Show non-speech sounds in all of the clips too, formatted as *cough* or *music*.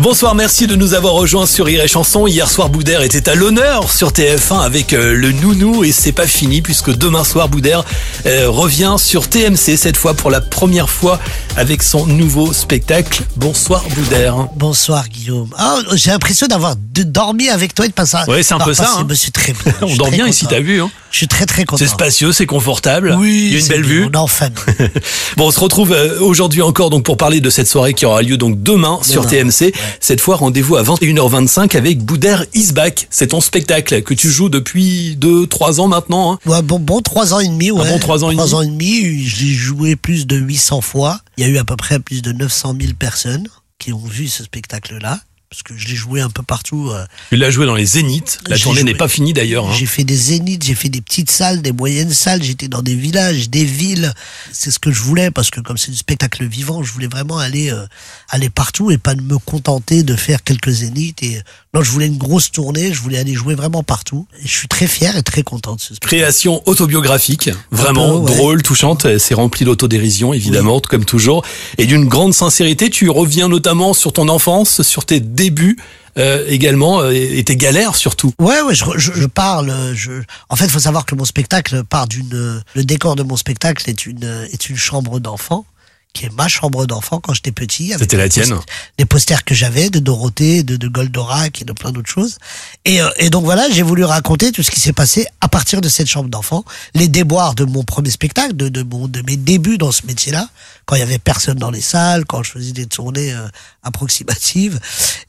Bonsoir, merci de nous avoir rejoints sur Rire et Chanson. Hier soir, Boudère était à l'honneur sur TF1 avec euh, le Nounou et c'est pas fini puisque demain soir, Boudère euh, revient sur TMC cette fois pour la première fois avec son nouveau spectacle. Bonsoir, Boudère. Bonsoir Guillaume. Ah, j'ai l'impression d'avoir dormi avec toi et de passer. Ouais, c'est un peu ça, hein. *laughs* Suis très bien. On dort bien ici, t'as vu hein Je suis très très content. C'est spacieux, c'est confortable. Oui, il y a une belle bien, vue. On est en famille. *laughs* Bon, on se retrouve euh, aujourd'hui encore donc pour parler de cette soirée qui aura lieu donc demain, sur TMC. Cette fois, rendez-vous à 21h25 avec Boudère Is Back. C'est ton spectacle que tu joues depuis 2-3 ans maintenant. hein. Ouais, bon, bon, trois ans et demi, ouais. bon trois ans et Trois demi. ans et demi, je l'ai joué plus de 800 fois. Il y a eu à peu près plus de 900 000 personnes qui ont vu ce spectacle-là. Parce que je l'ai joué un peu partout. euh, Tu l'as joué dans les Zéniths. La joué. n'est pas finie d'ailleurs. hein. J'ai fait des zéniths, j'ai fait des petites salles, des moyennes salles, j'étais dans des villages, des villes. C'est ce que je voulais parce que comme c'est du spectacle vivant, je voulais vraiment aller euh, aller partout et pas me contenter de faire quelques zéniths. Et non, je voulais une grosse tournée, je voulais aller jouer vraiment partout. Et je suis très fier et très content de ce spectacle. Création autobiographique, vraiment peu, ouais. drôle, touchante, c'est rempli d'autodérision évidemment, comme toujours, et d'une grande sincérité. Tu reviens notamment sur ton enfance, sur tes débuts euh, également, euh, et tes galères surtout. Ouais, ouais, je, parle. Je... En fait, il faut savoir que mon spectacle part d'une. Le décor de mon spectacle est une est une chambre d'enfant, qui est ma chambre d'enfant quand j'étais petit. C'était la tienne. post- Les posters que j'avais de Dorothée, de, de Goldorak et de plein d'autres choses. Et, euh, et donc voilà, j'ai voulu raconter tout ce qui s'est passé à partir de cette chambre d'enfant, les déboires de mon premier spectacle, de, de, mon, de mes débuts dans ce métier-là, quand il y avait personne dans les salles, quand je faisais des tournées euh, approximatives.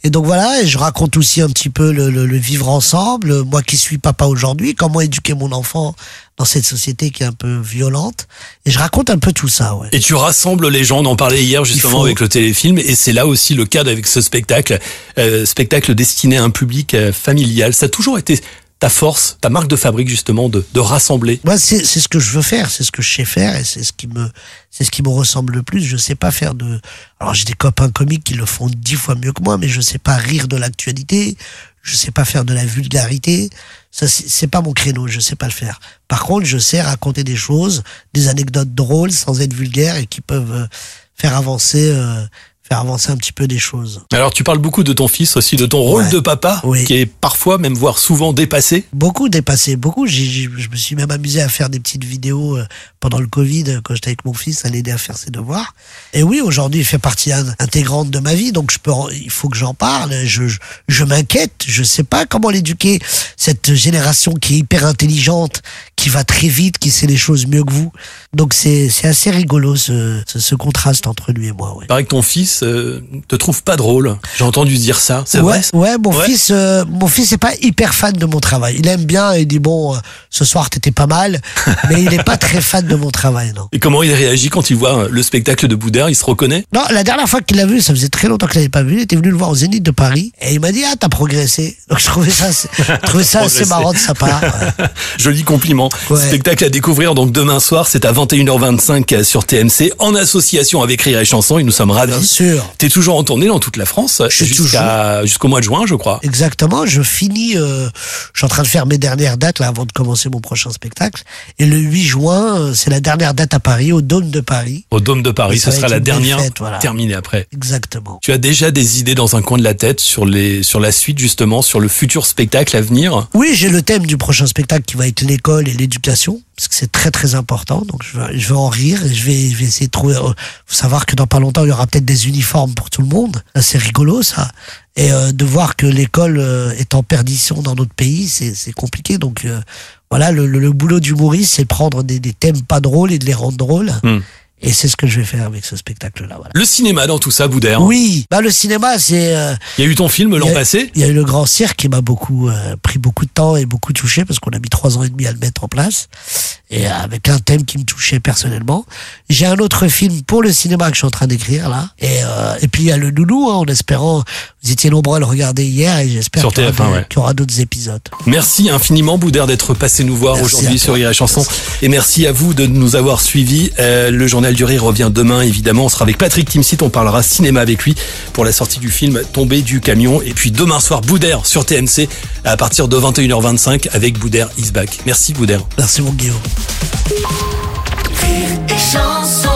Et donc voilà, et je raconte aussi un petit peu le, le, le vivre ensemble, moi qui suis papa aujourd'hui, comment éduquer mon enfant dans cette société qui est un peu violente. Et je raconte un peu tout ça, ouais. Et tu rassembles les gens, on en parlait hier justement faut. avec le téléfilm, et c'est là aussi le cas avec ce spectacle, euh, spectacle destiné à un public euh, familial. Ça a toujours été ta force, ta marque de fabrique justement de, de rassembler. Moi, c'est ce que je veux faire, c'est ce que je sais faire et c'est ce qui me c'est ce qui me ressemble le plus. Je sais pas faire de. Alors j'ai des copains comiques qui le font dix fois mieux que moi, mais je sais pas rire de l'actualité. Je sais pas faire de la vulgarité. Ça, c'est c'est pas mon créneau. Je sais pas le faire. Par contre, je sais raconter des choses, des anecdotes drôles sans être vulgaire et qui peuvent euh, faire avancer, euh, faire avancer un petit peu des choses. Alors tu parles beaucoup de ton fils aussi, de ton rôle Ouais. de papa, Oui. qui est parfois, même voire souvent dépassé. Beaucoup dépassé, beaucoup. Je me suis même amusé à faire des petites vidéos euh, pendant le Covid, euh, quand j'étais avec mon fils, à l'aider à faire ses devoirs. Et oui, aujourd'hui, il fait partie in- intégrante de ma vie, donc je peux, il faut que j'en parle. Je, je, je m'inquiète. Je sais pas comment l'éduquer. Cette génération qui est hyper intelligente, qui va très vite, qui sait les choses mieux que vous. Donc c'est, c'est assez rigolo ce, ce, ce contraste entre lui et moi. Ouais. Il paraît que ton fils euh, te trouve pas drôle. J'ai entendu dire ça. C'est ouais, vrai Ouais, mon Ouais. fils, euh, mon fils est pas hyper fan de mon travail. Il aime bien, il dit bon, euh, ce soir t'étais pas mal, *laughs* mais il est pas très fan de mon travail, non. Et comment il réagit quand il voit le spectacle de Boudère Il se reconnaît? Non, la dernière fois qu'il l'a vu, ça faisait très longtemps qu'il l'avait pas vu. Il était venu le voir au Zénith de Paris et il m'a dit ah t'as progressé. Donc je trouvais ça, je trouvais ça assez marrant de sa part. *laughs* Joli compliment. Ouais. Spectacle à découvrir donc demain soir, c'est à 21h25 sur TMC en association avec Rire et Chanson et nous sommes ravis. Bien sûr. T'es toujours en tournée dans toute la France jusqu'au mois de juin, je crois. Exactement, je finis, euh, je suis en train de faire mes dernières dates là avant de commencer mon prochain spectacle. Et le 8 juin, euh, c'est la dernière date à Paris, au Dôme de Paris. Au Dôme de Paris, ce sera la dernière fête, voilà. terminée après. Exactement. Tu as déjà des idées dans un coin de la tête sur les sur la suite justement, sur le futur spectacle à venir? Oui, j'ai le thème du prochain spectacle qui va être l'école et l'éducation, parce que c'est très très important. Donc je vais, je vais en rire et je vais, je vais essayer de trouver. euh, faut savoir que dans pas longtemps il y aura peut-être des uniformes pour tout le monde. C'est rigolo ça. Et euh, de voir que l'école euh, est en perdition dans notre pays, c'est c'est compliqué. Donc euh, voilà, le, le, le boulot d'humoriste, c'est prendre des, des thèmes pas drôles et de les rendre drôles. Hmm. Et c'est ce que je vais faire avec ce spectacle-là. Voilà. Le cinéma dans tout ça, Boudère? Oui, bah le cinéma, c'est euh, Il y a eu ton film l'an passé? il y a eu le grand cirque qui m'a beaucoup euh, pris beaucoup de temps et beaucoup touché parce qu'on a mis trois ans et demi à le mettre en place. Et avec un thème qui me touchait personnellement. J'ai un autre film pour le cinéma que je suis en train d'écrire là. Et, euh, et puis il y a le Nounou, hein, en espérant. Vous étiez nombreux à le regarder hier et j'espère qu'il y aura TF1, des- ouais. qu'il y aura d'autres épisodes. Merci infiniment Boudère d'être passé nous voir aujourd'hui sur Rire et Chanson. Et merci à vous de nous avoir suivis. Euh, le journal du rire revient demain évidemment. On sera avec Patrick Timsit. On parlera cinéma avec lui pour la sortie du film Tombé du camion. Et puis demain soir Boudère sur TMC à partir de 21h25 avec Boudère is back. Merci Boudère. Merci mon Guillaume. Rire et chanson